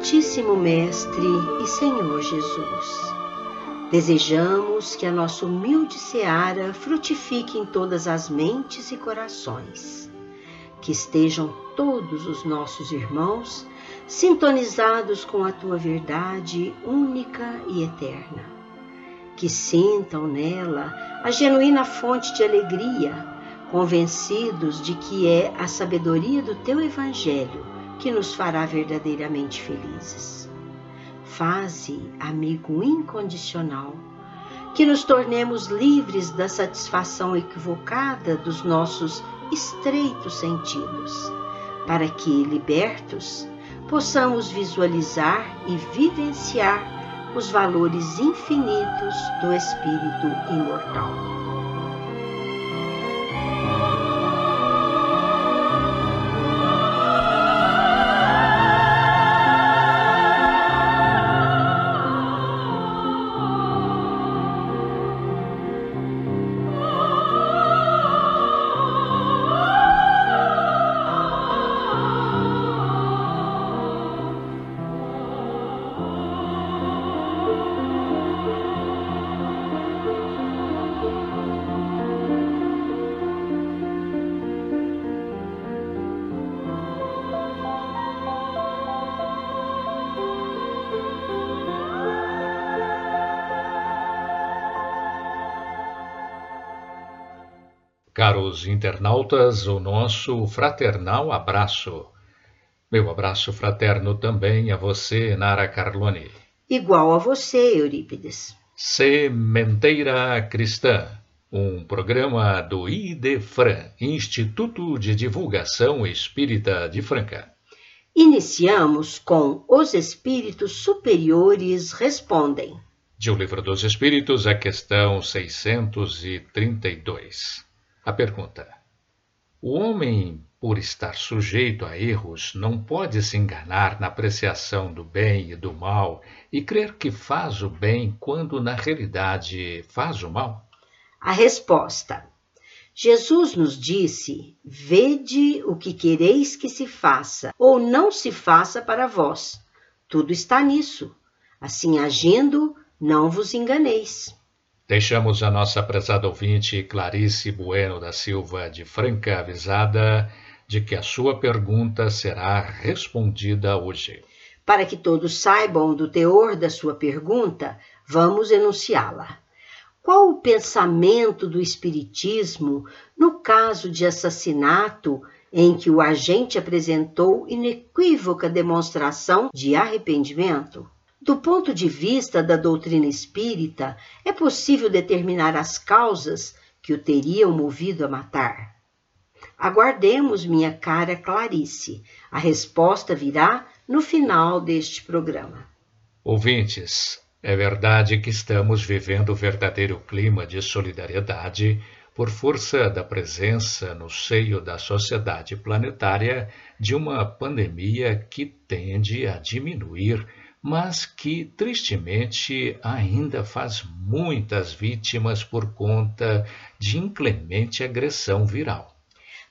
Amantíssimo Mestre e Senhor Jesus, desejamos que a nossa humilde seara frutifique em todas as mentes e corações, que estejam todos os nossos irmãos sintonizados com a tua verdade única e eterna, que sintam nela a genuína fonte de alegria, convencidos de que é a sabedoria do teu Evangelho que nos fará verdadeiramente felizes. Faze, amigo incondicional, que nos tornemos livres da satisfação equivocada dos nossos estreitos sentidos, para que, libertos, possamos visualizar e vivenciar os valores infinitos do Espírito imortal. Caros internautas, o nosso fraternal abraço. Meu abraço fraterno também a você, Nara Carlone. Igual a você, Eurípides. Sementeira Cristã, um programa do IDEFRAN, Instituto de Divulgação Espírita de Franca. Iniciamos com Os Espíritos Superiores Respondem. De O Livro dos Espíritos, a questão 632. A pergunta: O homem, por estar sujeito a erros, não pode se enganar na apreciação do bem e do mal e crer que faz o bem quando na realidade faz o mal? A resposta: Jesus nos disse: Vede o que quereis que se faça, ou não se faça para vós. Tudo está nisso. Assim agindo, não vos enganeis. Deixamos a nossa prezada ouvinte Clarice Bueno da Silva de Franca avisada de que a sua pergunta será respondida hoje. Para que todos saibam do teor da sua pergunta, vamos enunciá-la. Qual o pensamento do Espiritismo no caso de assassinato em que o agente apresentou inequívoca demonstração de arrependimento? Do ponto de vista da doutrina espírita, é possível determinar as causas que o teriam movido a matar? Aguardemos, minha cara Clarice. A resposta virá no final deste programa. Ouvintes, é verdade que estamos vivendo o verdadeiro clima de solidariedade por força da presença no seio da sociedade planetária de uma pandemia que tende a diminuir mas que tristemente ainda faz muitas vítimas por conta de inclemente agressão viral.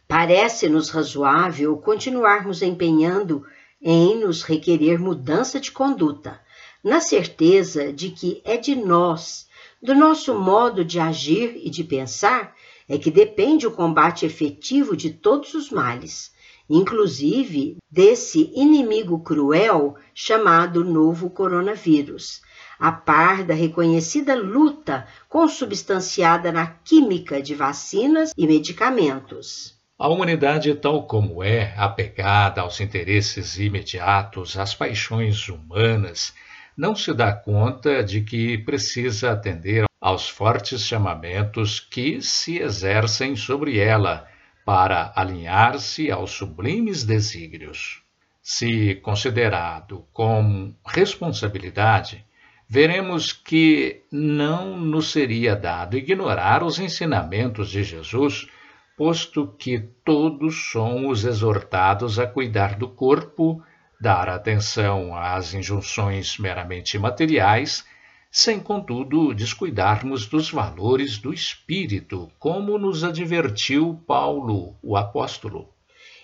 Parece-nos razoável continuarmos empenhando em nos requerer mudança de conduta, na certeza de que é de nós, do nosso modo de agir e de pensar, é que depende o combate efetivo de todos os males, inclusive desse inimigo cruel chamado novo coronavírus, a par da reconhecida luta consubstanciada na química de vacinas e medicamentos. A humanidade, tal como é, apegada aos interesses imediatos, às paixões humanas, não se dá conta de que precisa atender aos fortes chamamentos que se exercem sobre ela para alinhar-se aos sublimes desígnios. Se considerado com responsabilidade, veremos que não nos seria dado ignorar os ensinamentos de Jesus, posto que todos somos exortados a cuidar do corpo, dar atenção às injunções meramente materiais, sem contudo descuidarmos dos valores do espírito, como nos advertiu Paulo, o apóstolo.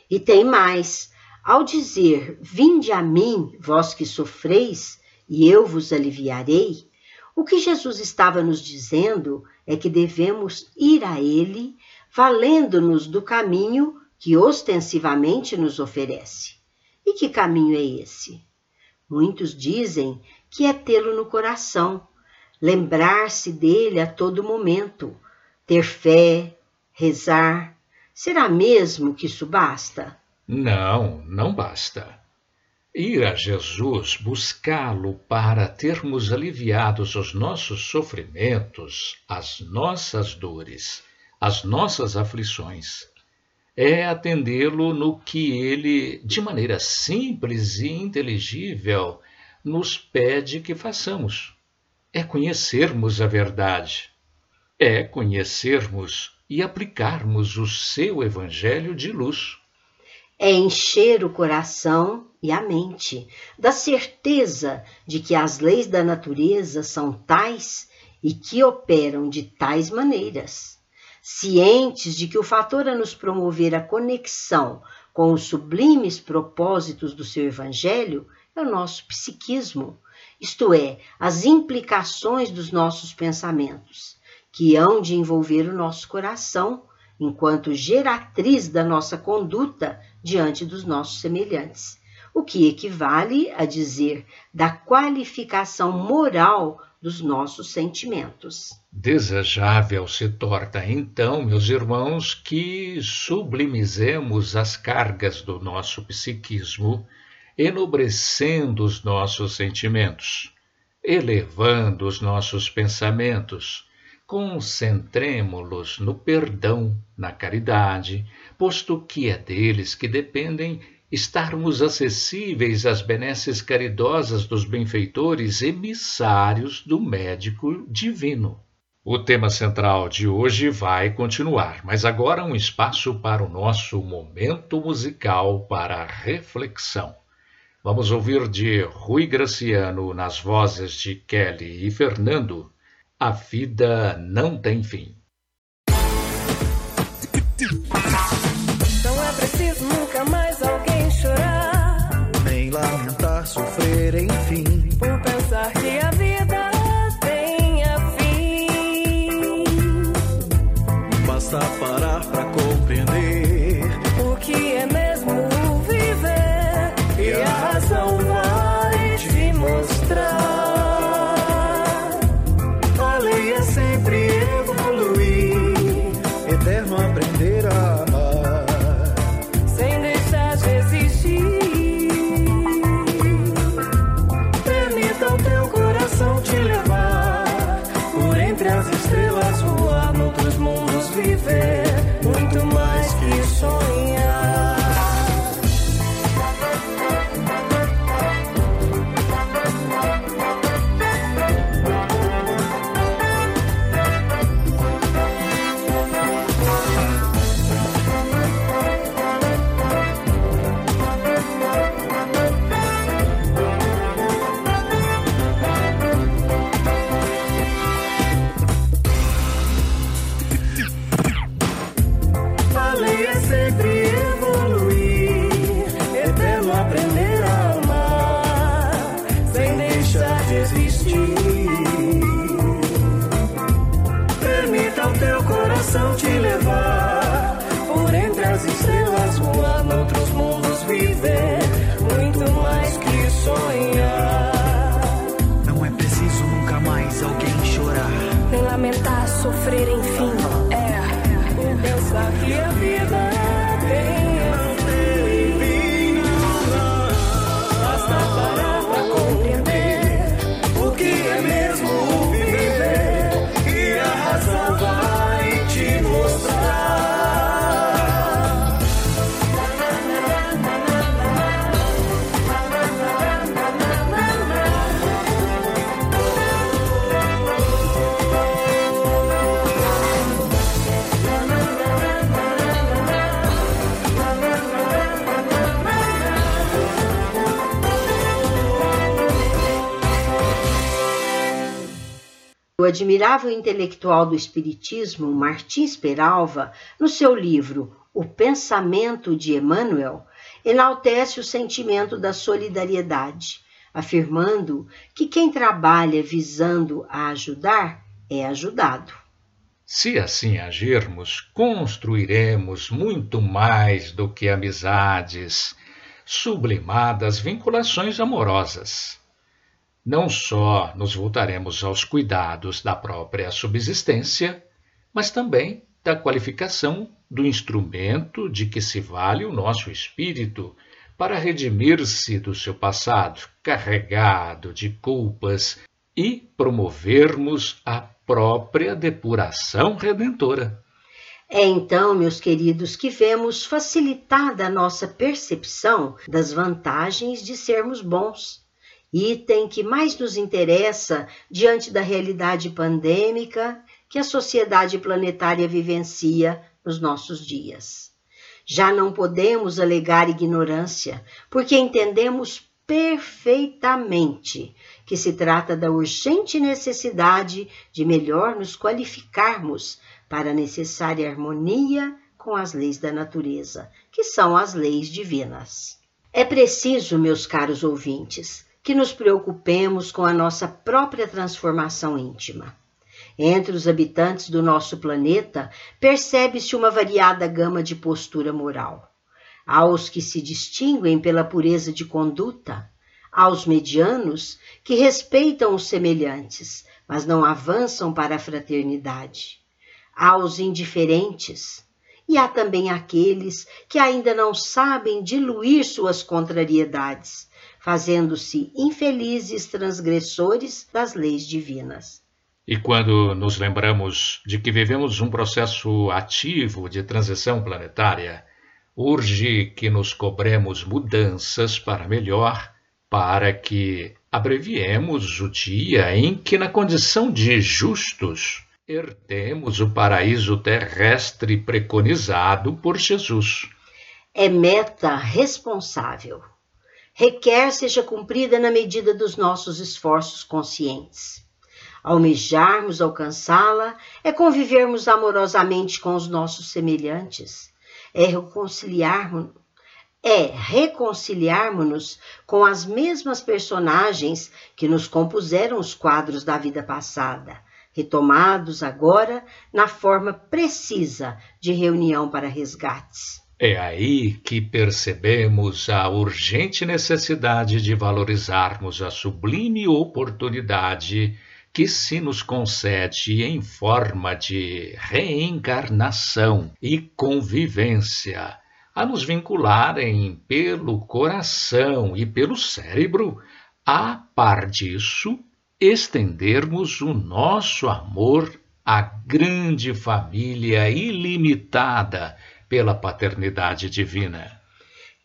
E tem mais: ao dizer, Vinde a mim, vós que sofreis, e eu vos aliviarei, o que Jesus estava nos dizendo é que devemos ir a Ele, valendo-nos do caminho que ostensivamente nos oferece. E que caminho é esse? Muitos dizem que é tê-lo no coração, lembrar-se dele a todo momento, ter fé, rezar. Será mesmo que isso basta? Não, não basta. Ir a Jesus, buscá-lo para termos aliviados os nossos sofrimentos, as nossas dores, as nossas aflições, é atendê-lo no que ele, de maneira simples e inteligível, nos pede que façamos. É conhecermos a verdade, é conhecermos e aplicarmos o seu Evangelho de luz é encher o coração e a mente da certeza de que as leis da natureza são tais e que operam de tais maneiras. Cientes de que o fator a nos promover a conexão com os sublimes propósitos do seu Evangelho é o nosso psiquismo, isto é, as implicações dos nossos pensamentos, que hão de envolver o nosso coração enquanto geratriz da nossa conduta diante dos nossos semelhantes, o que equivale a dizer da qualificação moral dos nossos sentimentos. Desejável se torna então, meus irmãos, que sublimizemos as cargas do nosso psiquismo, enobrecendo os nossos sentimentos, elevando os nossos pensamentos, concentremo-los no perdão, na caridade, posto que é deles que dependem estarmos acessíveis às benesses caridosas dos benfeitores emissários do médico divino. O tema central de hoje vai continuar, mas agora um espaço para o nosso momento musical para reflexão. Vamos ouvir de Rui Graciano nas vozes de Kelly e Fernando. A vida não tem fim. Não é preciso nunca mais alguém chorar, nem lamentar, sofrer, enfim, admirável intelectual do Espiritismo, Martins Peralva, no seu livro O Pensamento de Emmanuel, enaltece o sentimento da solidariedade, afirmando que quem trabalha visando a ajudar é ajudado. Se assim agirmos, construiremos muito mais do que amizades, sublimadas vinculações amorosas. Não só nos voltaremos aos cuidados da própria subsistência, mas também da qualificação do instrumento de que se vale o nosso espírito para redimir-se do seu passado carregado de culpas e promovermos a própria depuração redentora. É então, meus queridos, que vemos facilitada a nossa percepção das vantagens de sermos bons. Item que mais nos interessa diante da realidade pandêmica que a sociedade planetária vivencia nos nossos dias. Já não podemos alegar ignorância, porque entendemos perfeitamente que se trata da urgente necessidade de melhor nos qualificarmos para a necessária harmonia com as leis da natureza, que são as leis divinas. É preciso, meus caros ouvintes, que nos preocupemos com a nossa própria transformação íntima. Entre os habitantes do nosso planeta, percebe-se uma variada gama de postura moral. Há os que se distinguem pela pureza de conduta, aos medianos que respeitam os semelhantes, mas não avançam para a fraternidade, aos indiferentes, e há também aqueles que ainda não sabem diluir suas contrariedades, fazendo-se infelizes transgressores das leis divinas. E quando nos lembramos de que vivemos um processo ativo de transição planetária, urge que nos cobremos mudanças para melhor para que abreviemos o dia em que, na condição de justos, herdemos o paraíso terrestre preconizado por Jesus. É meta responsável. Requer seja cumprida na medida dos nossos esforços conscientes. Almejarmos alcançá-la é convivermos amorosamente com os nossos semelhantes, é reconciliarmos é reconciliarmos-nos com as mesmas personagens que nos compuseram os quadros da vida passada, retomados agora na forma precisa de reunião para resgates. É aí que percebemos a urgente necessidade de valorizarmos a sublime oportunidade que se nos concede em forma de reencarnação e convivência a nos vincularem pelo coração e pelo cérebro, a par disso, estendermos o nosso amor à grande família ilimitada pela paternidade divina.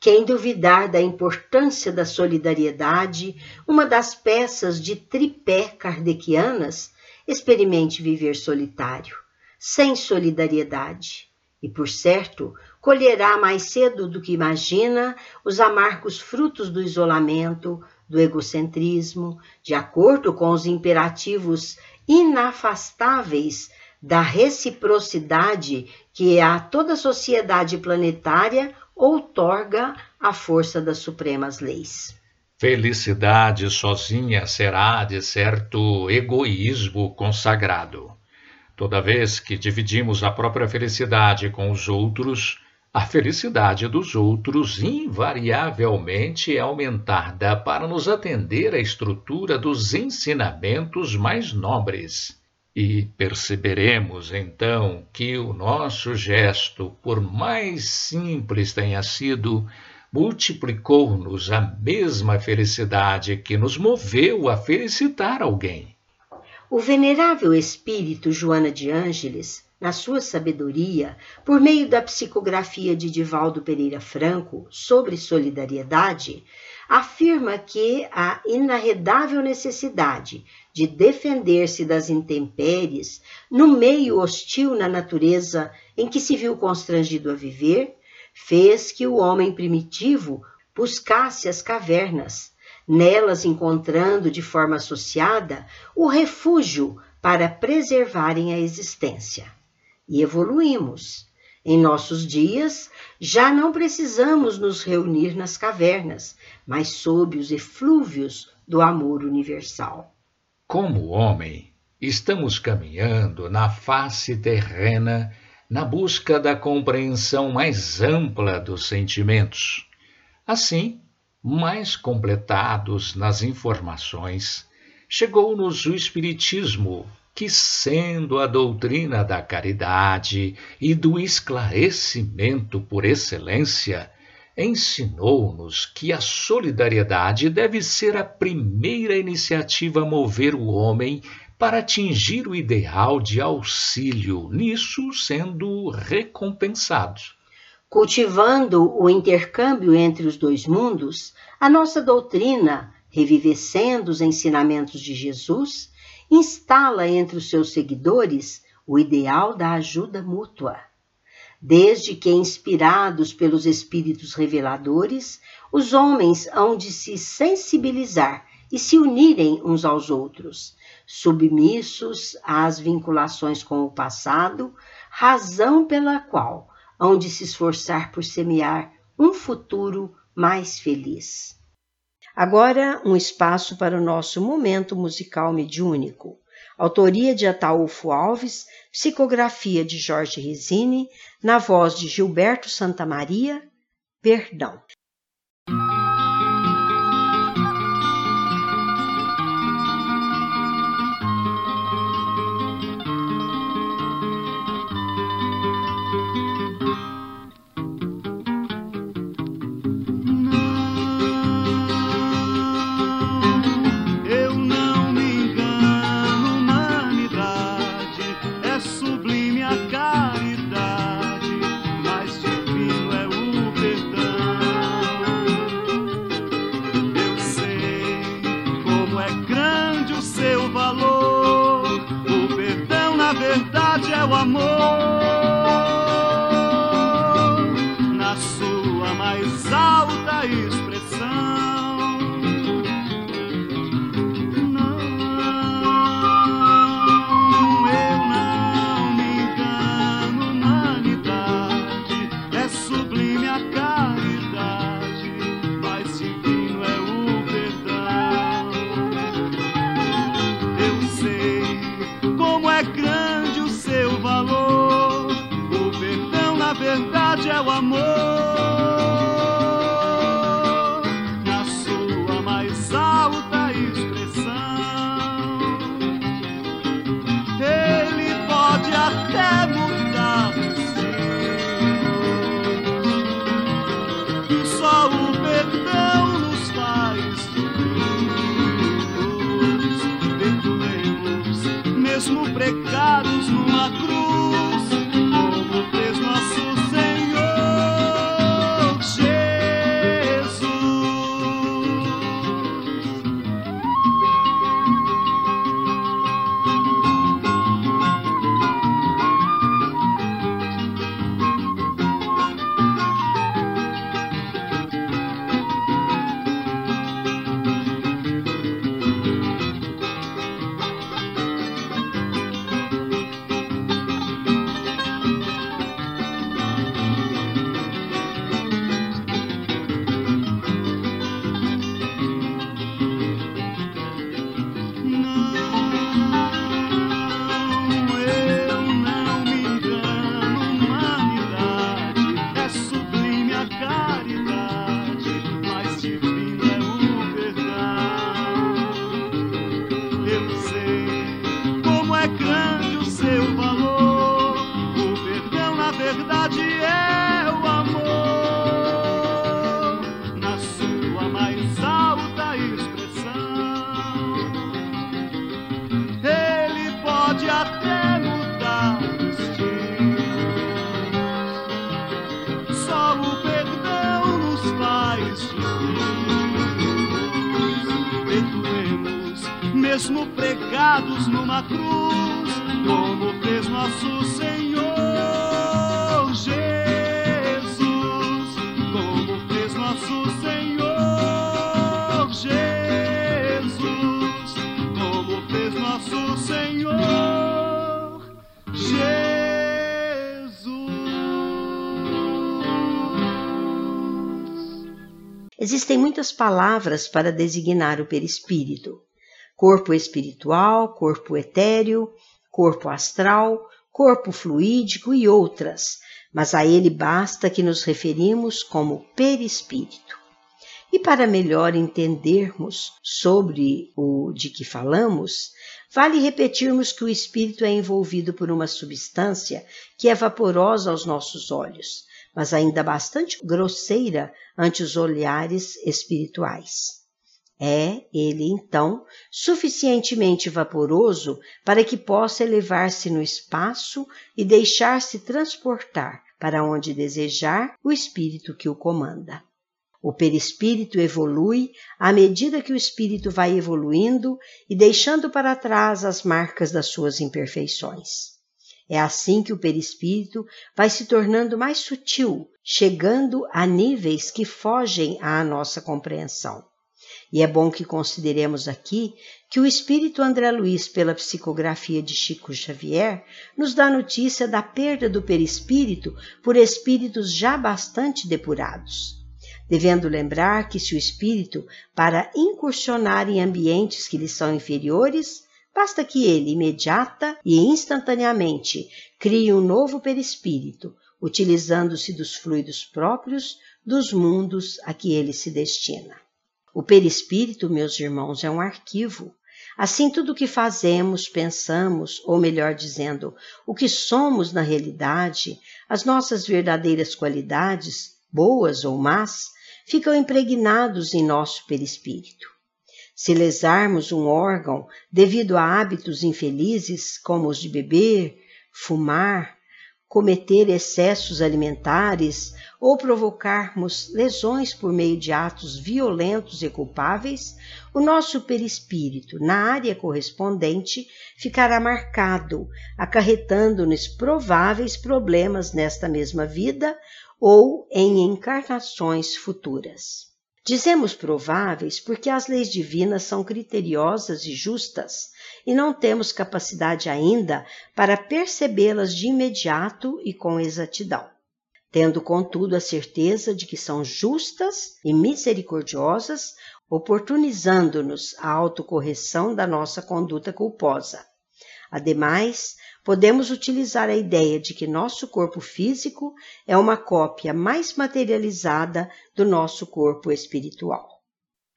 Quem duvidar da importância da solidariedade, uma das peças de tripé kardecianas, experimente viver solitário, sem solidariedade. E, por certo, colherá mais cedo do que imagina os amargos frutos do isolamento, do egocentrismo, de acordo com os imperativos inafastáveis da reciprocidade que a toda sociedade planetária outorga a força das supremas leis. Felicidade sozinha será, de certo, egoísmo consagrado. Toda vez que dividimos a própria felicidade com os outros, a felicidade dos outros invariavelmente é aumentada para nos atender à estrutura dos ensinamentos mais nobres. E perceberemos então que o nosso gesto, por mais simples tenha sido, multiplicou-nos a mesma felicidade que nos moveu a felicitar alguém. O venerável espírito Joana de Ângeles, na sua sabedoria, por meio da psicografia de Divaldo Pereira Franco sobre solidariedade, afirma que a inarredável necessidade de defender-se das intempéries no meio hostil na natureza em que se viu constrangido a viver, fez que o homem primitivo buscasse as cavernas, nelas encontrando de forma associada o refúgio para preservarem a existência. E evoluímos em nossos dias, já não precisamos nos reunir nas cavernas, mas sob os eflúvios do amor universal. Como homem, estamos caminhando na face terrena na busca da compreensão mais ampla dos sentimentos. Assim, mais completados nas informações, chegou-nos o Espiritismo que, sendo a doutrina da caridade e do esclarecimento por excelência, ensinou-nos que a solidariedade deve ser a primeira iniciativa a mover o homem para atingir o ideal de auxílio, nisso sendo recompensado. Cultivando o intercâmbio entre os dois mundos, a nossa doutrina, revivescendo os ensinamentos de Jesus, instala entre os seus seguidores o ideal da ajuda mútua. Desde que, inspirados pelos espíritos reveladores, os homens hão de se sensibilizar e se unirem uns aos outros, submissos às vinculações com o passado, razão pela qual hão de se esforçar por semear um futuro mais feliz. Agora, um espaço para o nosso momento musical mediúnico. Autoria de Ataúfo Alves, psicografia de Jorge Resine, na voz de Gilberto Santamaria, Perdão. Mesmo pregados numa cruz, como fez nosso Senhor Jesus, como fez nosso Senhor Jesus, como fez nosso Senhor Jesus. Existem muitas palavras para designar o perispírito: corpo espiritual, corpo etéreo, corpo astral, corpo fluídico e outras, mas a ele basta que nos referimos como perispírito. E para melhor entendermos sobre o de que falamos, vale repetirmos que o espírito é envolvido por uma substância que é vaporosa aos nossos olhos, mas ainda bastante grosseira ante os olhares espirituais. É ele, então, suficientemente vaporoso para que possa elevar-se no espaço e deixar-se transportar para onde desejar o espírito que o comanda. O perispírito evolui à medida que o espírito vai evoluindo e deixando para trás as marcas das suas imperfeições. É assim que o perispírito vai se tornando mais sutil, chegando a níveis que fogem à nossa compreensão. E é bom que consideremos aqui que o espírito André Luiz, pela psicografia de Chico Xavier, nos dá notícia da perda do perispírito por espíritos já bastante depurados. Devendo lembrar que se o espírito, para incursionar em ambientes que lhe são inferiores, basta que ele, imediata e instantaneamente, crie um novo perispírito, utilizando-se dos fluidos próprios dos mundos a que ele se destina. O perispírito, meus irmãos, é um arquivo. Assim, tudo o que fazemos, pensamos, ou melhor dizendo, o que somos na realidade, as nossas verdadeiras qualidades, boas ou más, ficam impregnados em nosso perispírito. Se lesarmos um órgão devido a hábitos infelizes, como os de beber, fumar, cometer excessos alimentares ou provocarmos lesões por meio de atos violentos e culpáveis, o nosso perispírito, na área correspondente, ficará marcado, acarretando-nos prováveis problemas nesta mesma vida ou em encarnações futuras. Dizemos prováveis porque as leis divinas são criteriosas e justas e não temos capacidade ainda para percebê-las de imediato e com exatidão. Tendo, contudo, a certeza de que são justas e misericordiosas, oportunizando-nos a autocorreção da nossa conduta culposa. Ademais, podemos utilizar a ideia de que nosso corpo físico é uma cópia mais materializada do nosso corpo espiritual.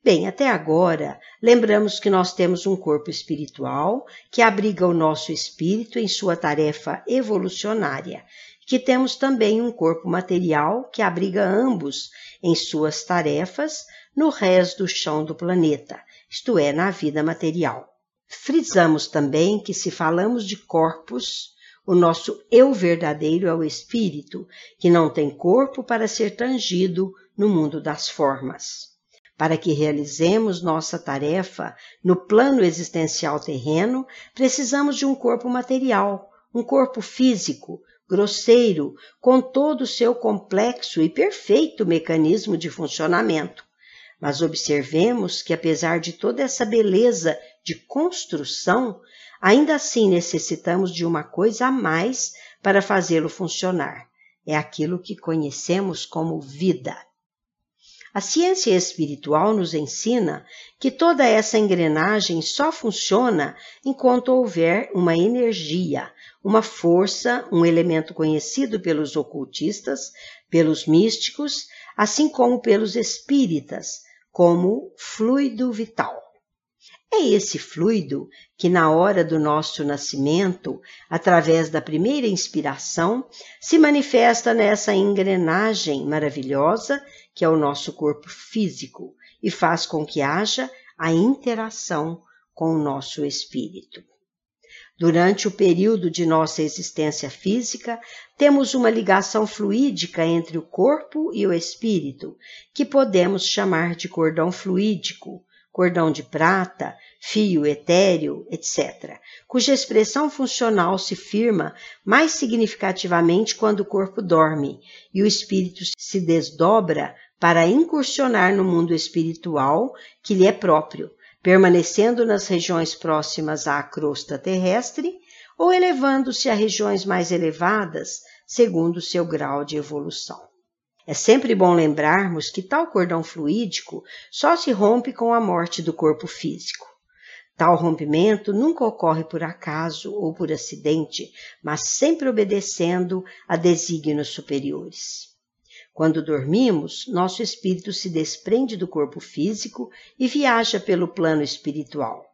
Bem, até agora, lembramos que nós temos um corpo espiritual que abriga o nosso espírito em sua tarefa evolucionária, que temos também um corpo material que abriga ambos em suas tarefas no resto do chão do planeta, isto é, na vida material. Frisamos também que, se falamos de corpos, o nosso eu verdadeiro é o espírito, que não tem corpo para ser tangido no mundo das formas. Para que realizemos nossa tarefa no plano existencial terreno, precisamos de um corpo material, um corpo físico, grosseiro, com todo o seu complexo e perfeito mecanismo de funcionamento. Mas observemos que, apesar de toda essa beleza de construção, ainda assim necessitamos de uma coisa a mais para fazê-lo funcionar. É aquilo que conhecemos como vida. A ciência espiritual nos ensina que toda essa engrenagem só funciona enquanto houver uma energia, uma força, um elemento conhecido pelos ocultistas, pelos místicos, assim como pelos espíritas, como fluido vital. É esse fluido que, na hora do nosso nascimento, através da primeira inspiração, se manifesta nessa engrenagem maravilhosa que é o nosso corpo físico e faz com que haja a interação com o nosso espírito. Durante o período de nossa existência física, temos uma ligação fluídica entre o corpo e o espírito, que podemos chamar de cordão fluídico, cordão de prata, fio etéreo, etc., cuja expressão funcional se firma mais significativamente quando o corpo dorme e o espírito se desdobra para incursionar no mundo espiritual que lhe é próprio, permanecendo nas regiões próximas à crosta terrestre ou elevando-se a regiões mais elevadas, segundo seu grau de evolução. É sempre bom lembrarmos que tal cordão fluídico só se rompe com a morte do corpo físico. Tal rompimento nunca ocorre por acaso ou por acidente, mas sempre obedecendo a desígnios superiores. Quando dormimos, nosso espírito se desprende do corpo físico e viaja pelo plano espiritual.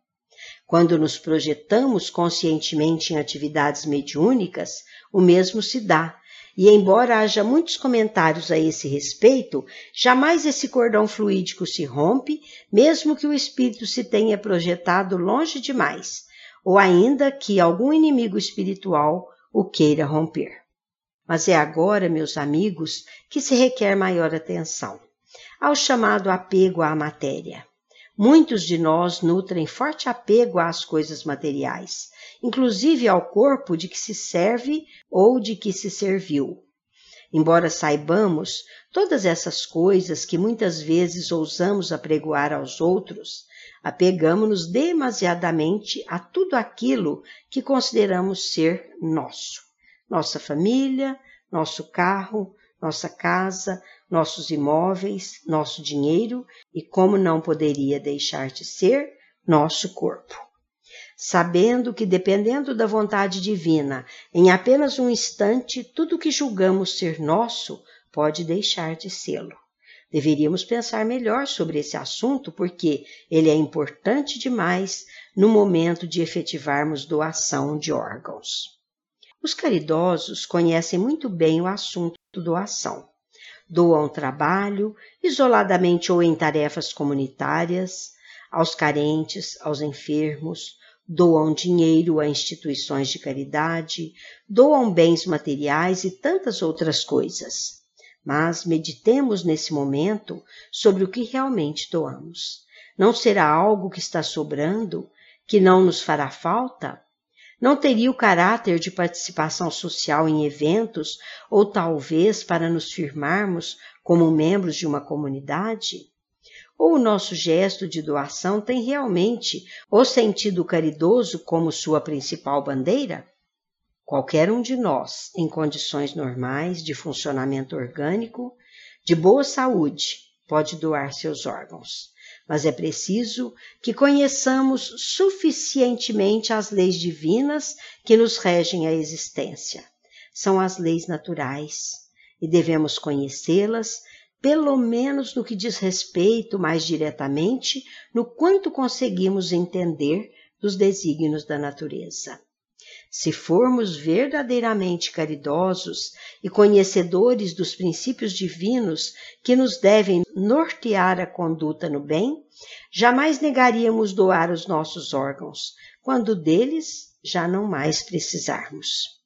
Quando nos projetamos conscientemente em atividades mediúnicas, o mesmo se dá. E embora haja muitos comentários a esse respeito, jamais esse cordão fluídico se rompe, mesmo que o espírito se tenha projetado longe demais, ou ainda que algum inimigo espiritual o queira romper. Mas é agora, meus amigos, que se requer maior atenção ao chamado apego à matéria. Muitos de nós nutrem forte apego às coisas materiais, inclusive ao corpo de que se serve ou de que se serviu. Embora saibamos todas essas coisas que muitas vezes ousamos apregoar aos outros, apegamos-nos demasiadamente a tudo aquilo que consideramos ser nosso nossa família, nosso carro, nossa casa, nossos imóveis, nosso dinheiro e, como não poderia deixar de ser, nosso corpo. Sabendo que, dependendo da vontade divina, em apenas um instante, tudo que julgamos ser nosso pode deixar de sê-lo. Deveríamos pensar melhor sobre esse assunto porque ele é importante demais no momento de efetivarmos doação de órgãos. Os caridosos conhecem muito bem o assunto doação. Doam trabalho, isoladamente ou em tarefas comunitárias, aos carentes, aos enfermos, doam dinheiro a instituições de caridade, doam bens materiais e tantas outras coisas. Mas meditemos nesse momento sobre o que realmente doamos. Não será algo que está sobrando, que não nos fará falta? Não teria o caráter de participação social em eventos ou talvez para nos firmarmos como membros de uma comunidade? Ou o nosso gesto de doação tem realmente o sentido caridoso como sua principal bandeira? Qualquer um de nós, em condições normais de funcionamento orgânico, de boa saúde, pode doar seus órgãos mas é preciso que conheçamos suficientemente as leis divinas que nos regem a existência. São as leis naturais e devemos conhecê-las, pelo menos no que diz respeito mais diretamente no quanto conseguimos entender dos desígnios da natureza. Se formos verdadeiramente caridosos e conhecedores dos princípios divinos que nos devem nortear a conduta no bem, jamais negaríamos doar os nossos órgãos, quando deles já não mais precisarmos.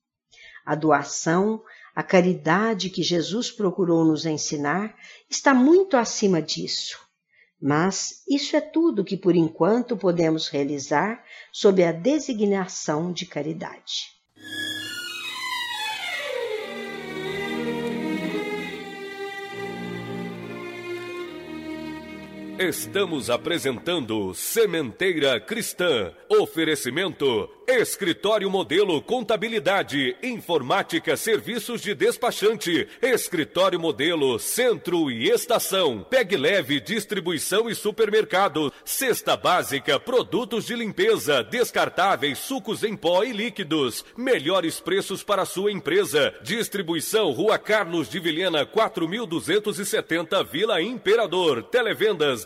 A doação, a caridade que Jesus procurou nos ensinar está muito acima disso. Mas isso é tudo que por enquanto podemos realizar sob a designação de caridade. Estamos apresentando Sementeira Cristã. Oferecimento Escritório Modelo Contabilidade, Informática, Serviços de Despachante, Escritório Modelo Centro e Estação, Peg Leve Distribuição e Supermercado, Cesta Básica, Produtos de Limpeza, Descartáveis, Sucos em Pó e Líquidos, melhores preços para sua empresa, Distribuição Rua Carlos de Vilhena 4270 Vila Imperador, Televendas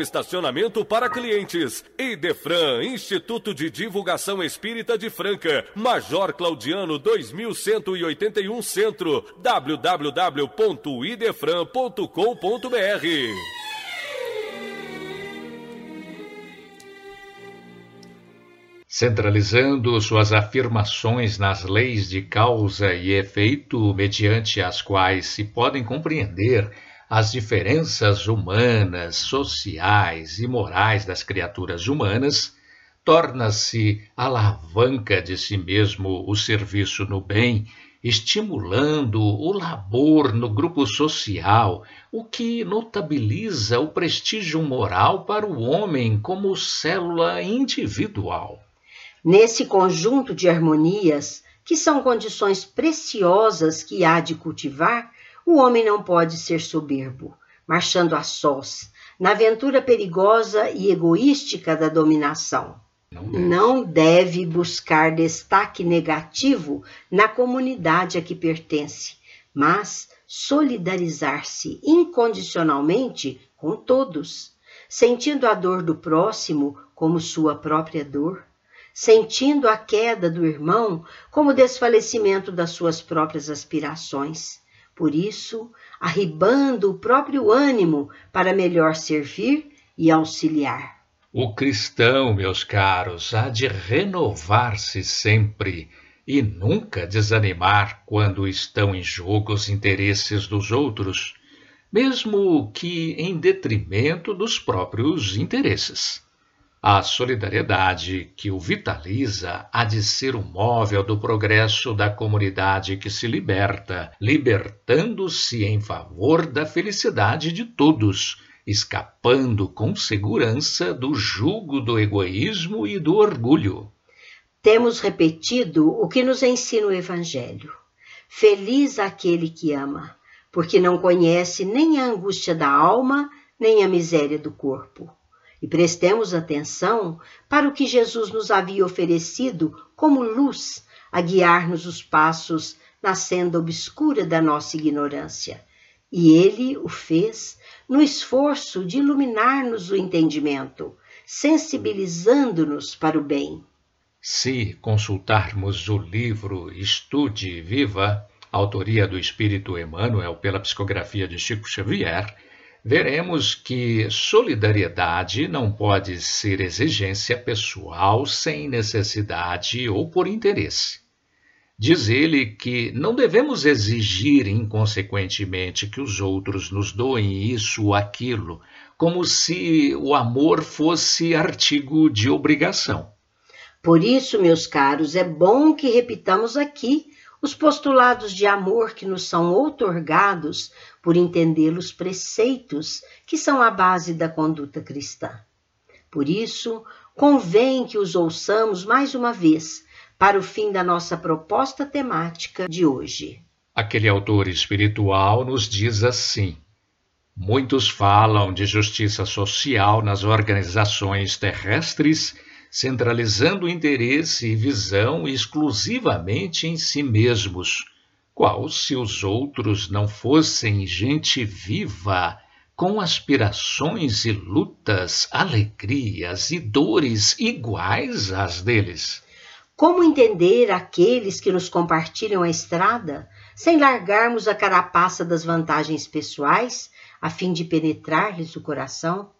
estacionamento para clientes. Idefran, Instituto de Divulgação Espírita de Franca, Major Claudiano 2181 Centro, www.idefran.com.br. centralizando suas afirmações nas leis de causa e efeito, mediante as quais se podem compreender as diferenças humanas, sociais e morais das criaturas humanas, torna-se alavanca de si mesmo o serviço no bem, estimulando o labor no grupo social, o que notabiliza o prestígio moral para o homem como célula individual. Nesse conjunto de harmonias, que são condições preciosas que há de cultivar, o homem não pode ser soberbo, marchando a sós, na aventura perigosa e egoística da dominação. Não deve. não deve buscar destaque negativo na comunidade a que pertence, mas solidarizar-se incondicionalmente com todos, sentindo a dor do próximo como sua própria dor sentindo a queda do irmão como desfalecimento das suas próprias aspirações. Por isso, arribando o próprio ânimo para melhor servir e auxiliar. O cristão, meus caros, há de renovar-se sempre e nunca desanimar quando estão em jogo os interesses dos outros, mesmo que em detrimento dos próprios interesses. A solidariedade que o vitaliza há de ser o móvel do progresso da comunidade que se liberta, libertando-se em favor da felicidade de todos, escapando com segurança do jugo do egoísmo e do orgulho. Temos repetido o que nos ensina o Evangelho. Feliz aquele que ama, porque não conhece nem a angústia da alma, nem a miséria do corpo e prestemos atenção para o que Jesus nos havia oferecido como luz a guiar-nos os passos na senda obscura da nossa ignorância. E ele o fez no esforço de iluminar-nos o entendimento, sensibilizando-nos para o bem. Se consultarmos o livro Estude Viva, autoria do Espírito Emmanuel pela psicografia de Chico Xavier, veremos que solidariedade não pode ser exigência pessoal sem necessidade ou por interesse. Diz ele que não devemos exigir inconsequentemente que os outros nos doem isso ou aquilo, como se o amor fosse artigo de obrigação. Por isso, meus caros, é bom que repitamos aqui os postulados de amor que nos são outorgados por entender os preceitos que são a base da conduta cristã. Por isso, convém que os ouçamos mais uma vez para o fim da nossa proposta temática de hoje. Aquele autor espiritual nos diz assim: Muitos falam de justiça social nas organizações terrestres centralizando interesse e visão exclusivamente em si mesmos, qual se os outros não fossem gente viva, com aspirações e lutas, alegrias e dores iguais às deles. Como entender aqueles que nos compartilham a estrada, sem largarmos a carapaça das vantagens pessoais, a fim de penetrar-lhes o coração?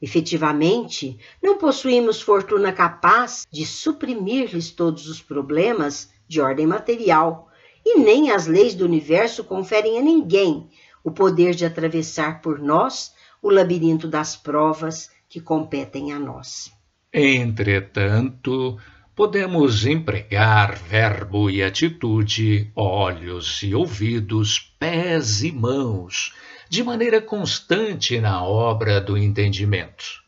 Efetivamente, não possuímos fortuna capaz de suprimir-lhes todos os problemas de ordem material, e nem as leis do universo conferem a ninguém o poder de atravessar por nós o labirinto das provas que competem a nós. Entretanto, podemos empregar verbo e atitude, olhos e ouvidos, pés e mãos, de maneira constante na obra do entendimento.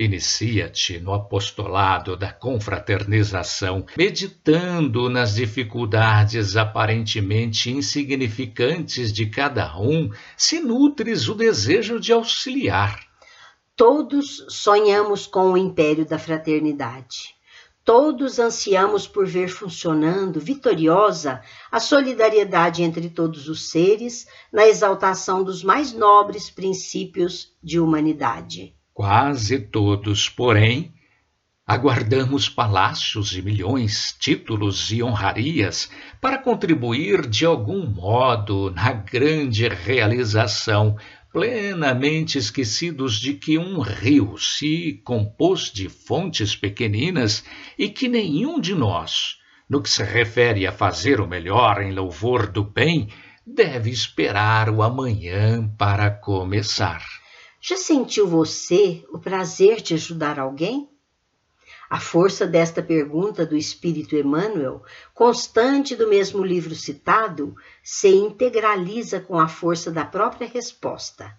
Inicia-te no apostolado da confraternização, meditando nas dificuldades aparentemente insignificantes de cada um, se nutres o desejo de auxiliar. Todos sonhamos com o império da fraternidade. Todos ansiamos por ver funcionando vitoriosa a solidariedade entre todos os seres na exaltação dos mais nobres princípios de humanidade. Quase todos, porém, aguardamos palácios e milhões, títulos e honrarias para contribuir de algum modo na grande realização, plenamente esquecidos de que um rio se compôs de fontes pequeninas e que nenhum de nós, no que se refere a fazer o melhor em louvor do bem, deve esperar o amanhã para começar. Já sentiu você o prazer de ajudar alguém? A força desta pergunta do Espírito Emmanuel, constante do mesmo livro citado, se integraliza com a força da própria resposta.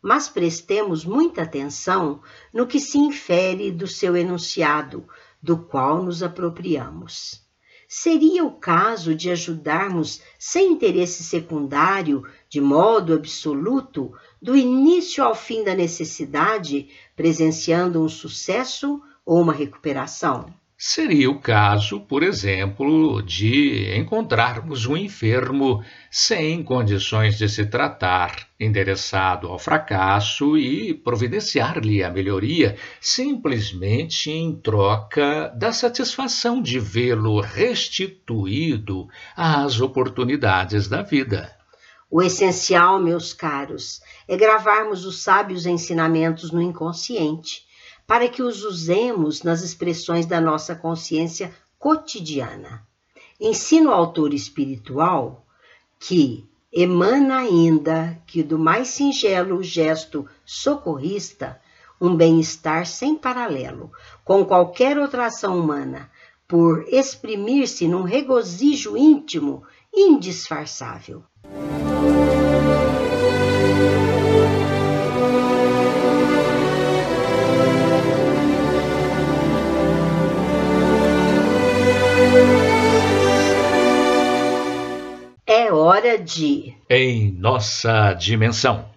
Mas prestemos muita atenção no que se infere do seu enunciado, do qual nos apropriamos. Seria o caso de ajudarmos sem interesse secundário, de modo absoluto, do início ao fim da necessidade, presenciando um sucesso ou uma recuperação? Seria o caso, por exemplo, de encontrarmos um enfermo sem condições de se tratar, endereçado ao fracasso e providenciar-lhe a melhoria, simplesmente em troca da satisfação de vê-lo restituído às oportunidades da vida. O essencial, meus caros, é gravarmos os sábios ensinamentos no inconsciente, para que os usemos nas expressões da nossa consciência cotidiana. Ensino ao autor espiritual que emana ainda que do mais singelo gesto socorrista um bem-estar sem paralelo com qualquer outra ação humana, por exprimir-se num regozijo íntimo indisfarçável. De. Em nossa dimensão.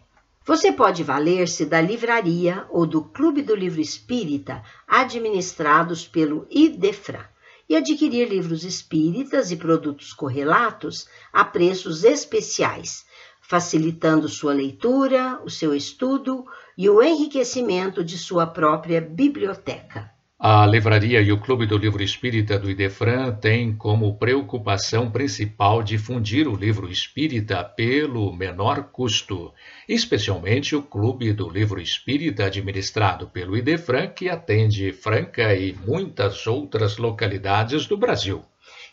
Você pode valer-se da livraria ou do Clube do Livro Espírita, administrados pelo IDEFRA, e adquirir livros espíritas e produtos correlatos a preços especiais, facilitando sua leitura, o seu estudo e o enriquecimento de sua própria biblioteca. A livraria e o Clube do Livro Espírita do Idefran têm como preocupação principal difundir o livro espírita pelo menor custo, especialmente o Clube do Livro Espírita administrado pelo Idefran, que atende Franca e muitas outras localidades do Brasil.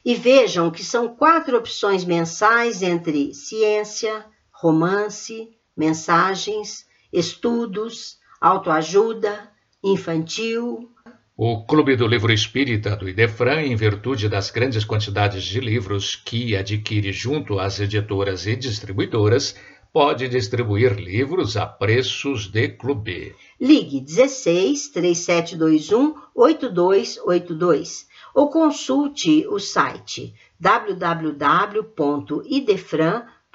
E vejam que são quatro opções mensais entre ciência, romance, mensagens, estudos, autoajuda, infantil, o Clube do Livro Espírita do Idefran, em virtude das grandes quantidades de livros que adquire junto às editoras e distribuidoras, pode distribuir livros a preços de clube. Ligue 16 3721 8282 ou consulte o site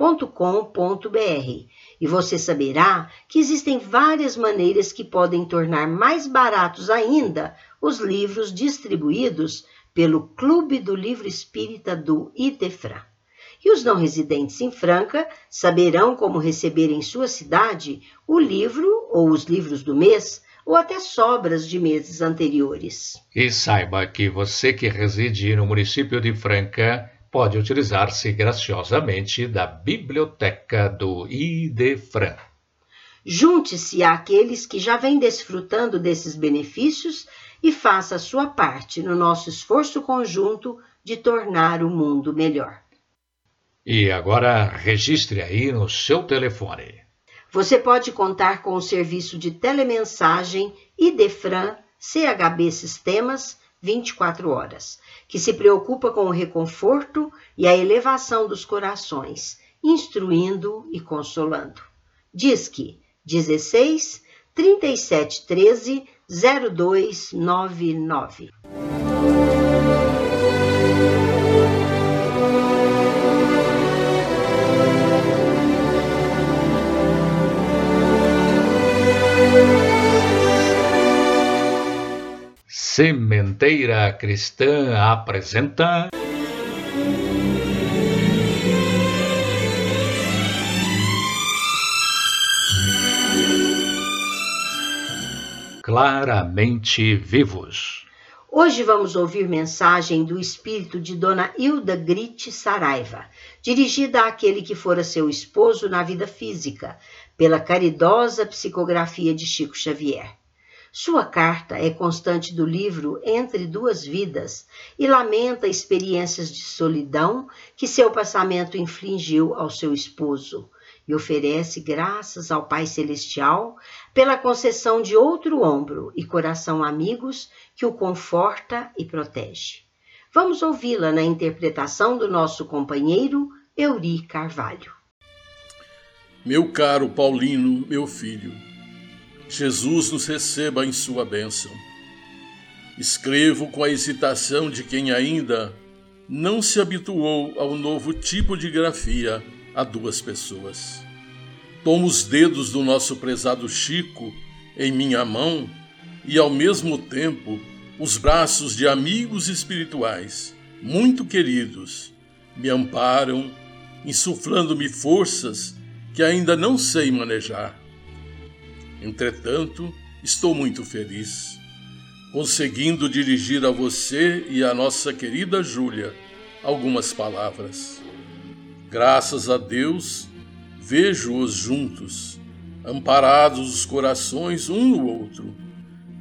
www.idefran.com.br e você saberá que existem várias maneiras que podem tornar mais baratos ainda os livros distribuídos pelo Clube do Livro Espírita do Idefran. E os não residentes em Franca saberão como receber em sua cidade o livro ou os livros do mês ou até sobras de meses anteriores. E saiba que você que reside no município de Franca pode utilizar-se graciosamente da biblioteca do Idefran. Junte-se àqueles que já vêm desfrutando desses benefícios e faça a sua parte no nosso esforço conjunto de tornar o mundo melhor. E agora registre aí no seu telefone. Você pode contar com o serviço de telemensagem Idefran CHB Sistemas 24 horas que se preocupa com o reconforto e a elevação dos corações, instruindo e consolando. Disque 16 3713 0299. Sementeira Cristã apresenta. Claramente Vivos. Hoje vamos ouvir mensagem do espírito de Dona Hilda Grite Saraiva, dirigida àquele que fora seu esposo na vida física, pela caridosa psicografia de Chico Xavier. Sua carta é constante do livro Entre Duas Vidas e lamenta experiências de solidão que seu passamento infligiu ao seu esposo e oferece graças ao Pai Celestial pela concessão de outro ombro e coração amigos que o conforta e protege. Vamos ouvi-la na interpretação do nosso companheiro Euri Carvalho. Meu caro Paulino, meu filho, Jesus nos receba em sua bênção. Escrevo com a hesitação de quem ainda não se habituou ao novo tipo de grafia a duas pessoas. Tomo os dedos do nosso prezado Chico em minha mão e, ao mesmo tempo, os braços de amigos espirituais, muito queridos, me amparam, insuflando-me forças que ainda não sei manejar. Entretanto, estou muito feliz, conseguindo dirigir a você e a nossa querida Júlia algumas palavras. Graças a Deus, vejo-os juntos, amparados os corações um no outro,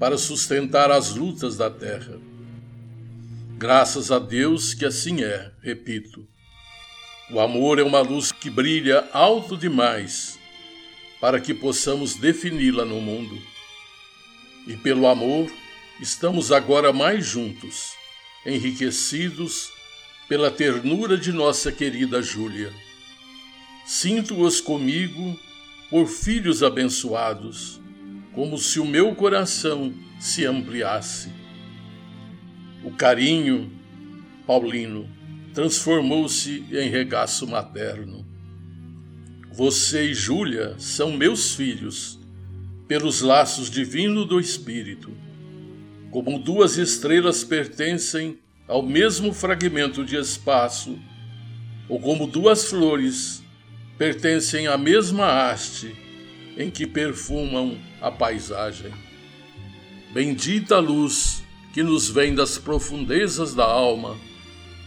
para sustentar as lutas da terra. Graças a Deus que assim é, repito. O amor é uma luz que brilha alto demais para que possamos defini-la no mundo. E pelo amor, estamos agora mais juntos, enriquecidos pela ternura de nossa querida Júlia. Sinto-os comigo por filhos abençoados, como se o meu coração se ampliasse. O carinho, Paulino, transformou-se em regaço materno. Você e Júlia são meus filhos, pelos laços divinos do Espírito. Como duas estrelas pertencem ao mesmo fragmento de espaço, ou como duas flores pertencem à mesma haste em que perfumam a paisagem. Bendita luz que nos vem das profundezas da alma,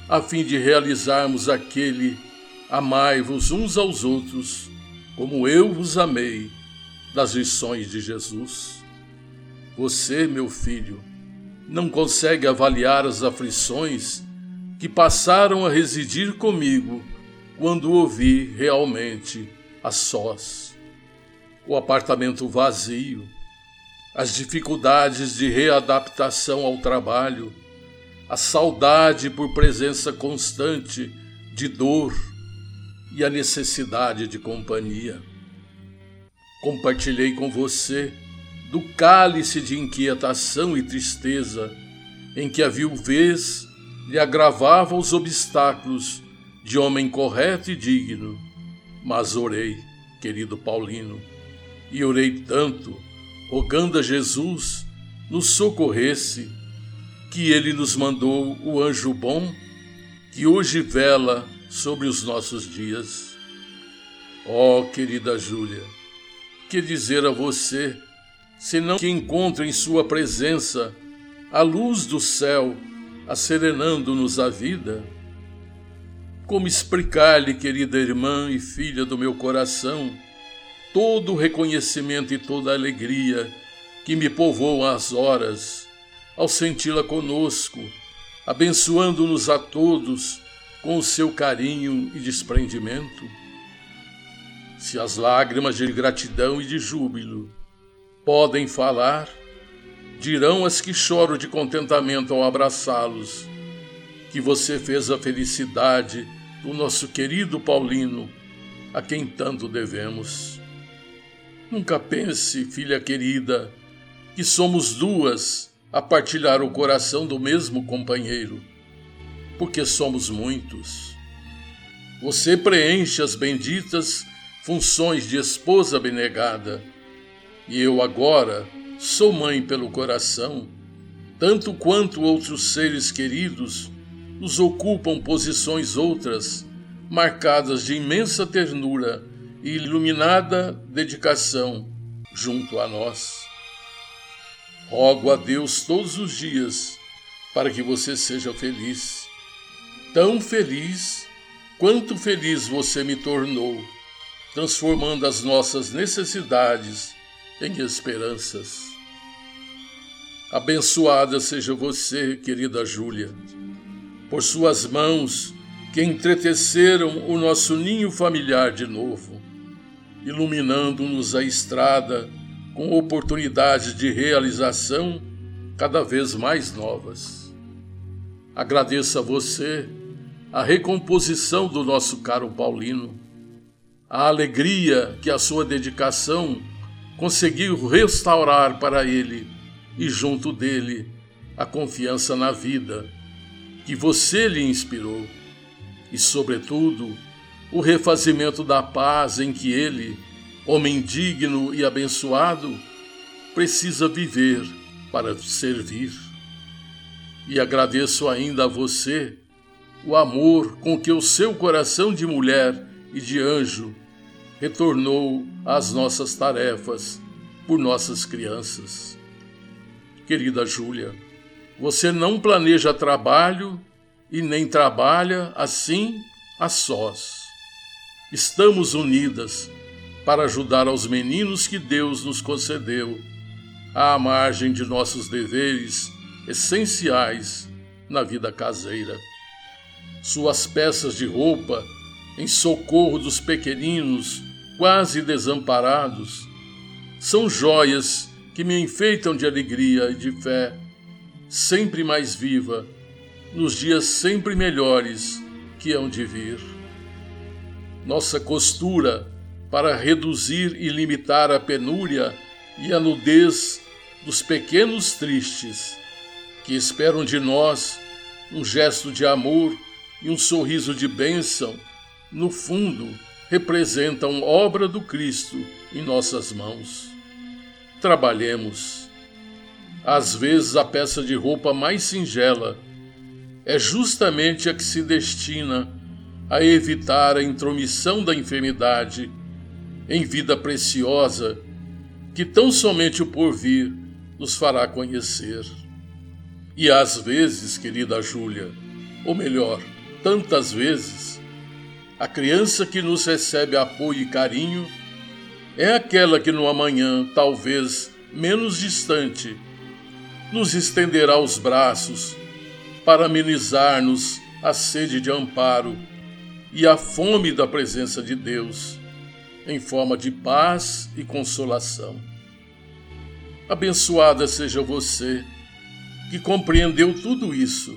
a fim de realizarmos aquele Amai-vos uns aos outros, como eu vos amei, das lições de Jesus. Você, meu filho, não consegue avaliar as aflições que passaram a residir comigo quando o vi realmente a sós. O apartamento vazio, as dificuldades de readaptação ao trabalho, a saudade por presença constante de dor e a necessidade de companhia. Compartilhei com você do cálice de inquietação e tristeza em que a viuvez lhe agravava os obstáculos de homem correto e digno. Mas orei, querido Paulino, e orei tanto, rogando a Jesus nos socorresse, que ele nos mandou o anjo bom que hoje vela sobre os nossos dias. Ó oh, querida Júlia, que dizer a você, senão que encontre em sua presença a luz do céu acerenando-nos a vida? Como explicar-lhe, querida irmã e filha do meu coração, todo o reconhecimento e toda a alegria que me povoam as horas ao senti-la conosco, abençoando-nos a todos com o seu carinho e desprendimento? Se as lágrimas de gratidão e de júbilo podem falar, dirão as que choram de contentamento ao abraçá-los, que você fez a felicidade do nosso querido Paulino, a quem tanto devemos. Nunca pense, filha querida, que somos duas a partilhar o coração do mesmo companheiro, porque somos muitos. Você preenche as benditas funções de esposa abnegada, e eu agora sou mãe pelo coração, tanto quanto outros seres queridos nos ocupam posições outras, marcadas de imensa ternura e iluminada dedicação junto a nós. Rogo a Deus todos os dias para que você seja feliz, tão feliz quanto feliz você me tornou, transformando as nossas necessidades em esperanças. Abençoada seja você, querida Júlia, por suas mãos que entreteceram o nosso ninho familiar de novo, iluminando-nos a estrada com oportunidades de realização cada vez mais novas. Agradeço a você a recomposição do nosso caro Paulino, a alegria que a sua dedicação conseguiu restaurar para ele e junto dele a confiança na vida que você lhe inspirou e, sobretudo, o refazimento da paz em que ele, homem digno e abençoado, precisa viver para servir. E agradeço ainda a você o amor com que o seu coração de mulher e de anjo retornou às nossas tarefas por nossas crianças. Querida Júlia, você não planeja trabalho e nem trabalha assim a sós. Estamos unidas para ajudar aos meninos que Deus nos concedeu, à margem de nossos deveres essenciais na vida caseira. Suas peças de roupa em socorro dos pequeninos quase desamparados são joias que me enfeitam de alegria e de fé, sempre mais viva, nos dias sempre melhores que hão de vir. Nossa costura para reduzir e limitar a penúria e a nudez dos pequenos tristes, que esperam de nós um gesto de amor e um sorriso de bênção, no fundo representam obra do Cristo em nossas mãos. Trabalhemos. Às vezes a peça de roupa mais singela é justamente a que se destina a evitar a intromissão da enfermidade em vida preciosa que tão somente o porvir nos fará conhecer. E às vezes, querida Júlia, ou melhor, tantas vezes, a criança que nos recebe apoio e carinho é aquela que no amanhã, talvez menos distante, nos estenderá os braços para amenizar-nos a sede de amparo e a fome da presença de Deus, em forma de paz e consolação. Abençoada seja você, que compreendeu tudo isso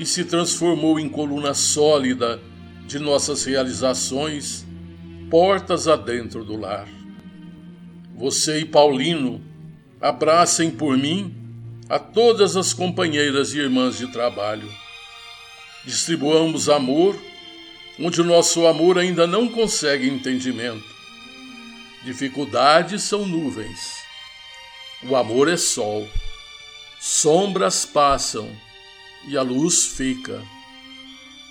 e se transformou em coluna sólida de nossas realizações, portas adentro do lar. Você e Paulino abracem por mim a todas as companheiras e irmãs de trabalho. Distribuamos amor onde o nosso amor ainda não consegue entendimento. Dificuldades são nuvens. O amor é sol. Sombras passam e a luz fica.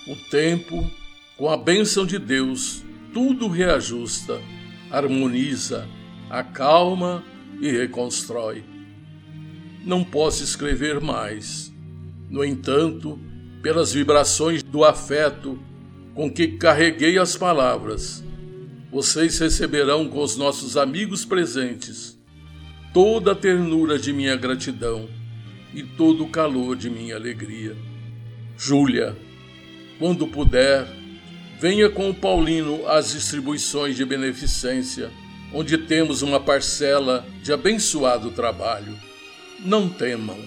O tempo, com a bênção de Deus, tudo reajusta, harmoniza, acalma e reconstrói. Não posso escrever mais. No entanto, pelas vibrações do afeto com que carreguei as palavras, vocês receberão com os nossos amigos presentes toda a ternura de minha gratidão e todo o calor de minha alegria. Júlia, quando puder, venha com o Paulino às distribuições de beneficência, onde temos uma parcela de abençoado trabalho. Não temam,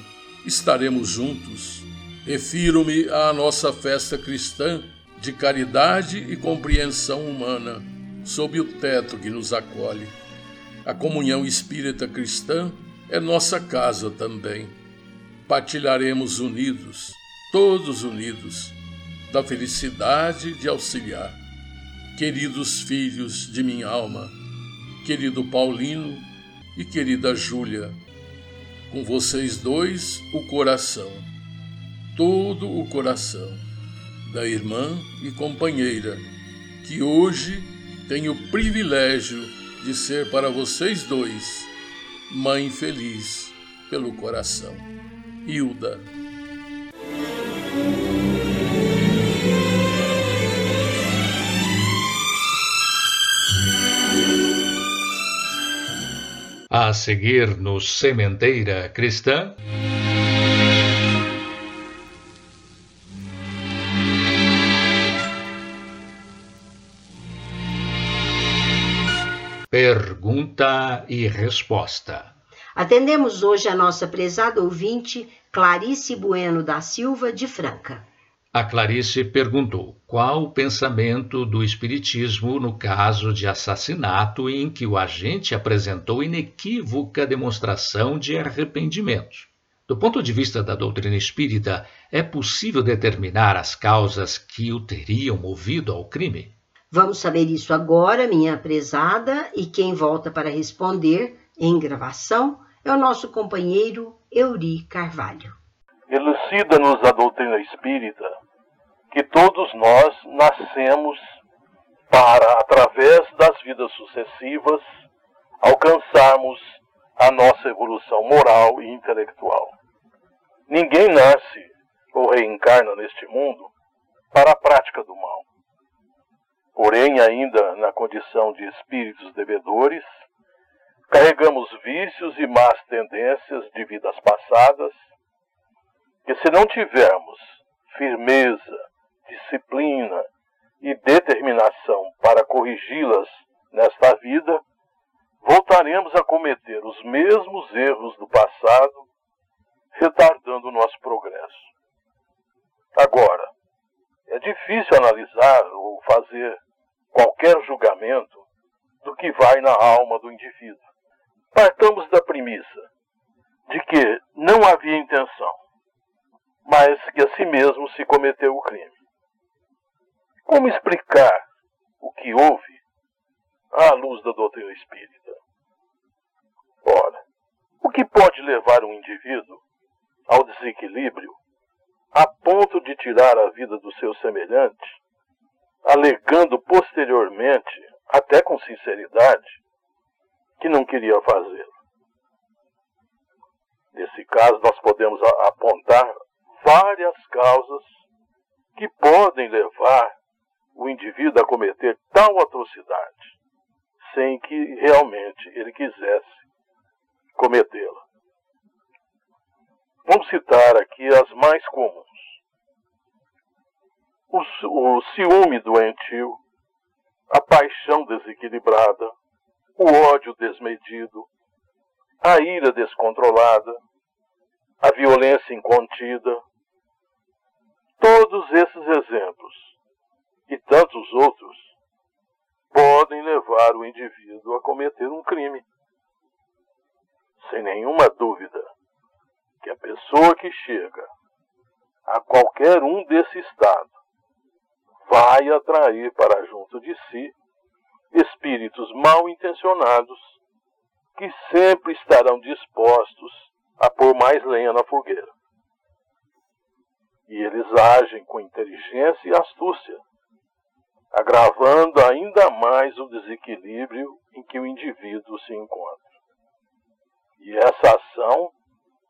estaremos juntos. Refiro-me à nossa festa cristã de caridade e compreensão humana sob o teto que nos acolhe. A comunhão espírita cristã é nossa casa também. Partilharemos unidos, todos unidos, da felicidade de auxiliar. Queridos filhos de minha alma, querido Paulino e querida Júlia, com vocês dois o coração, todo o coração da irmã e companheira, que hoje tenho o privilégio de ser para vocês dois mãe feliz pelo coração. Hilda. A seguir no Sementeira Cristã. Pergunta e resposta. Atendemos hoje a nossa prezada ouvinte Clarice Bueno da Silva de Franca. A Clarice perguntou qual o pensamento do Espiritismo no caso de assassinato em que o agente apresentou inequívoca demonstração de arrependimento. Do ponto de vista da doutrina espírita, é possível determinar as causas que o teriam movido ao crime? Vamos saber isso agora, minha prezada, e quem volta para responder em gravação é o nosso companheiro Euri Carvalho. Elucida-nos a doutrina espírita que todos nós nascemos para, através das vidas sucessivas, alcançarmos a nossa evolução moral e intelectual. Ninguém nasce ou reencarna neste mundo para a prática do mal. Porém, ainda na condição de espíritos devedores, carregamos vícios e más tendências de vidas passadas, que se não tivermos firmeza, disciplina e determinação para corrigi-las nesta vida, voltaremos a cometer os mesmos erros do passado, retardando o nosso progresso. Agora, é difícil analisar ou fazer qualquer julgamento do que vai na alma do indivíduo. Partamos da premissa de que não havia intenção, mas que a si mesmo se cometeu o crime. Como explicar o que houve à luz da doutrina espírita? Ora, o que pode levar um indivíduo ao desequilíbrio a ponto de tirar a vida do seu semelhante, alegando posteriormente, até com sinceridade, que não queria fazê-lo. Nesse caso, nós podemos apontar várias causas que podem levar o indivíduo a cometer tal atrocidade, sem que realmente ele quisesse cometê-la. Vamos citar aqui as mais comuns. O, o ciúme doentio, a paixão desequilibrada, o ódio desmedido, a ira descontrolada, a violência incontida. Todos esses exemplos e tantos outros podem levar o indivíduo a cometer um crime. Sem nenhuma dúvida que a pessoa que chega a qualquer um desse estado vai atrair para junto de si espíritos mal intencionados que sempre estarão dispostos a pôr mais lenha na fogueira. E eles agem com inteligência e astúcia, agravando ainda mais o desequilíbrio em que o indivíduo se encontra. E essa ação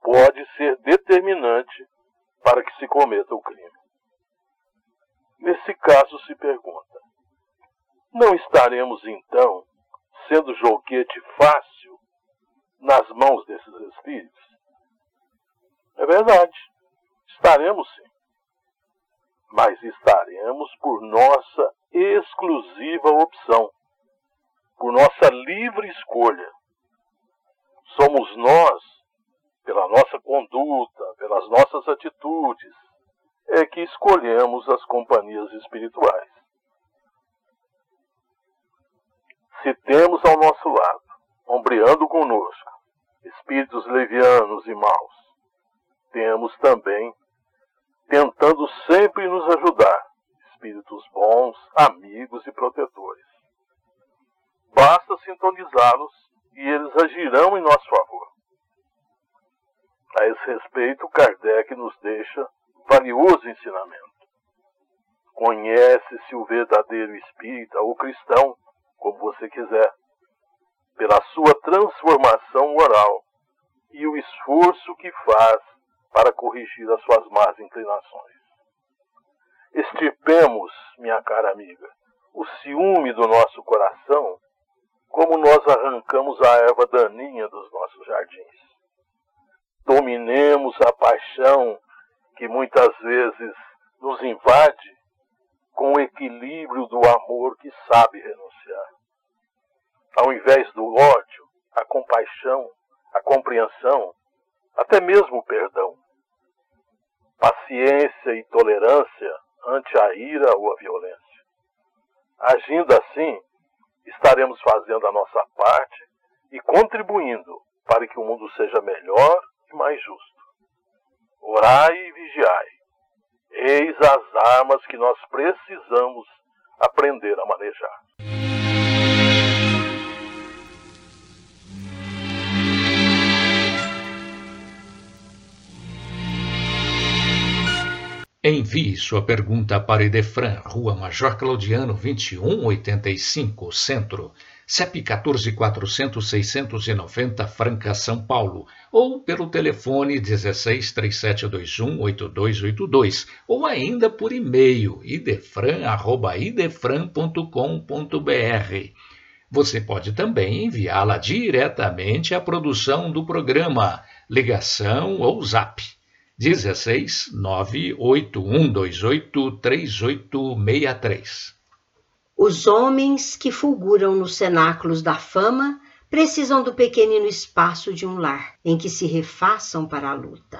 pode ser determinante para que se cometa o crime. Nesse caso, se pergunta: não estaremos então sendo joguete fácil nas mãos desses espíritos? É verdade, estaremos sim. Mas estaremos por nossa exclusiva opção, por nossa livre escolha. Somos nós pela nossa conduta, pelas nossas atitudes, é que escolhemos as companhias espirituais. Se temos ao nosso lado ombreando conosco espíritos levianos e maus. Temos também tentando sempre nos ajudar espíritos bons, amigos e protetores. Basta sintonizá-los e eles agirão em nosso favor. A esse respeito, Kardec nos deixa valioso ensinamento. Conhece-se o verdadeiro espírita ou cristão, como você quiser, pela sua transformação moral e o esforço que faz para corrigir as suas más inclinações. Estirpemos, minha cara amiga, o ciúme do nosso coração, como nós arrancamos a erva daninha dos nossos jardins. Dominemos a paixão que muitas vezes nos invade com o equilíbrio do amor que sabe renunciar. Ao invés do ódio, a compaixão, a compreensão, até mesmo o perdão. Paciência e tolerância ante a ira ou a violência. Agindo assim, estaremos fazendo a nossa parte e contribuindo para que o mundo seja melhor e mais justo. Orai e vigiai. Eis as armas que nós precisamos aprender a manejar. Envie sua pergunta para Idefran, Rua Major Claudiano, 2185, Centro, CEP 14400 690, Franca, São Paulo, ou pelo telefone 16 3721 8282, ou ainda por e-mail idefran@idefran.com.br. Você pode também enviá-la diretamente à produção do programa, ligação ou zap 16 98128 3863. Os homens que fulguram nos cenáculos da fama precisam do pequenino espaço de um lar em que se refaçam para a luta.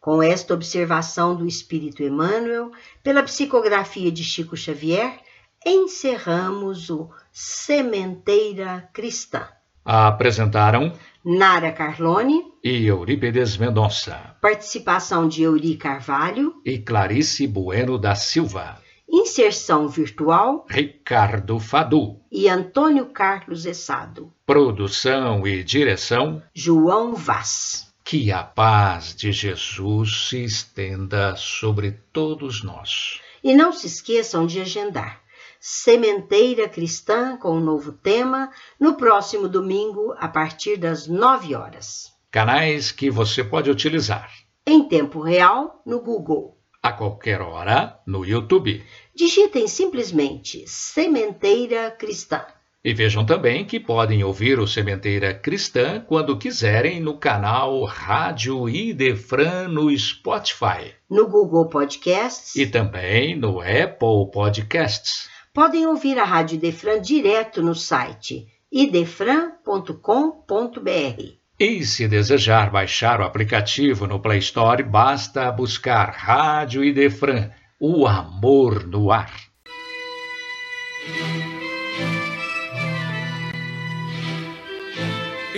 Com esta observação do espírito Emmanuel, pela psicografia de Chico Xavier, encerramos o Sementeira Cristã. Apresentaram Nara Carlone e Eurípedes Mendonça. Participação de Euri Carvalho e Clarice Bueno da Silva. Inserção virtual Ricardo Fadu e Antônio Carlos Essado. Produção e direção João Vaz. Que a paz de Jesus se estenda sobre todos nós. E não se esqueçam de agendar Sementeira Cristã com um novo tema no próximo domingo a partir das 9 horas. Canais que você pode utilizar em tempo real no Google. A qualquer hora no YouTube. Digitem simplesmente Sementeira Cristã. E vejam também que podem ouvir o Sementeira Cristã quando quiserem no canal Rádio Idefran no Spotify. No Google Podcasts. E também no Apple Podcasts podem ouvir a Rádio Idefran direto no site idefran.com.br. E se desejar baixar o aplicativo no Play Store, basta buscar Rádio Idefran, o amor no ar.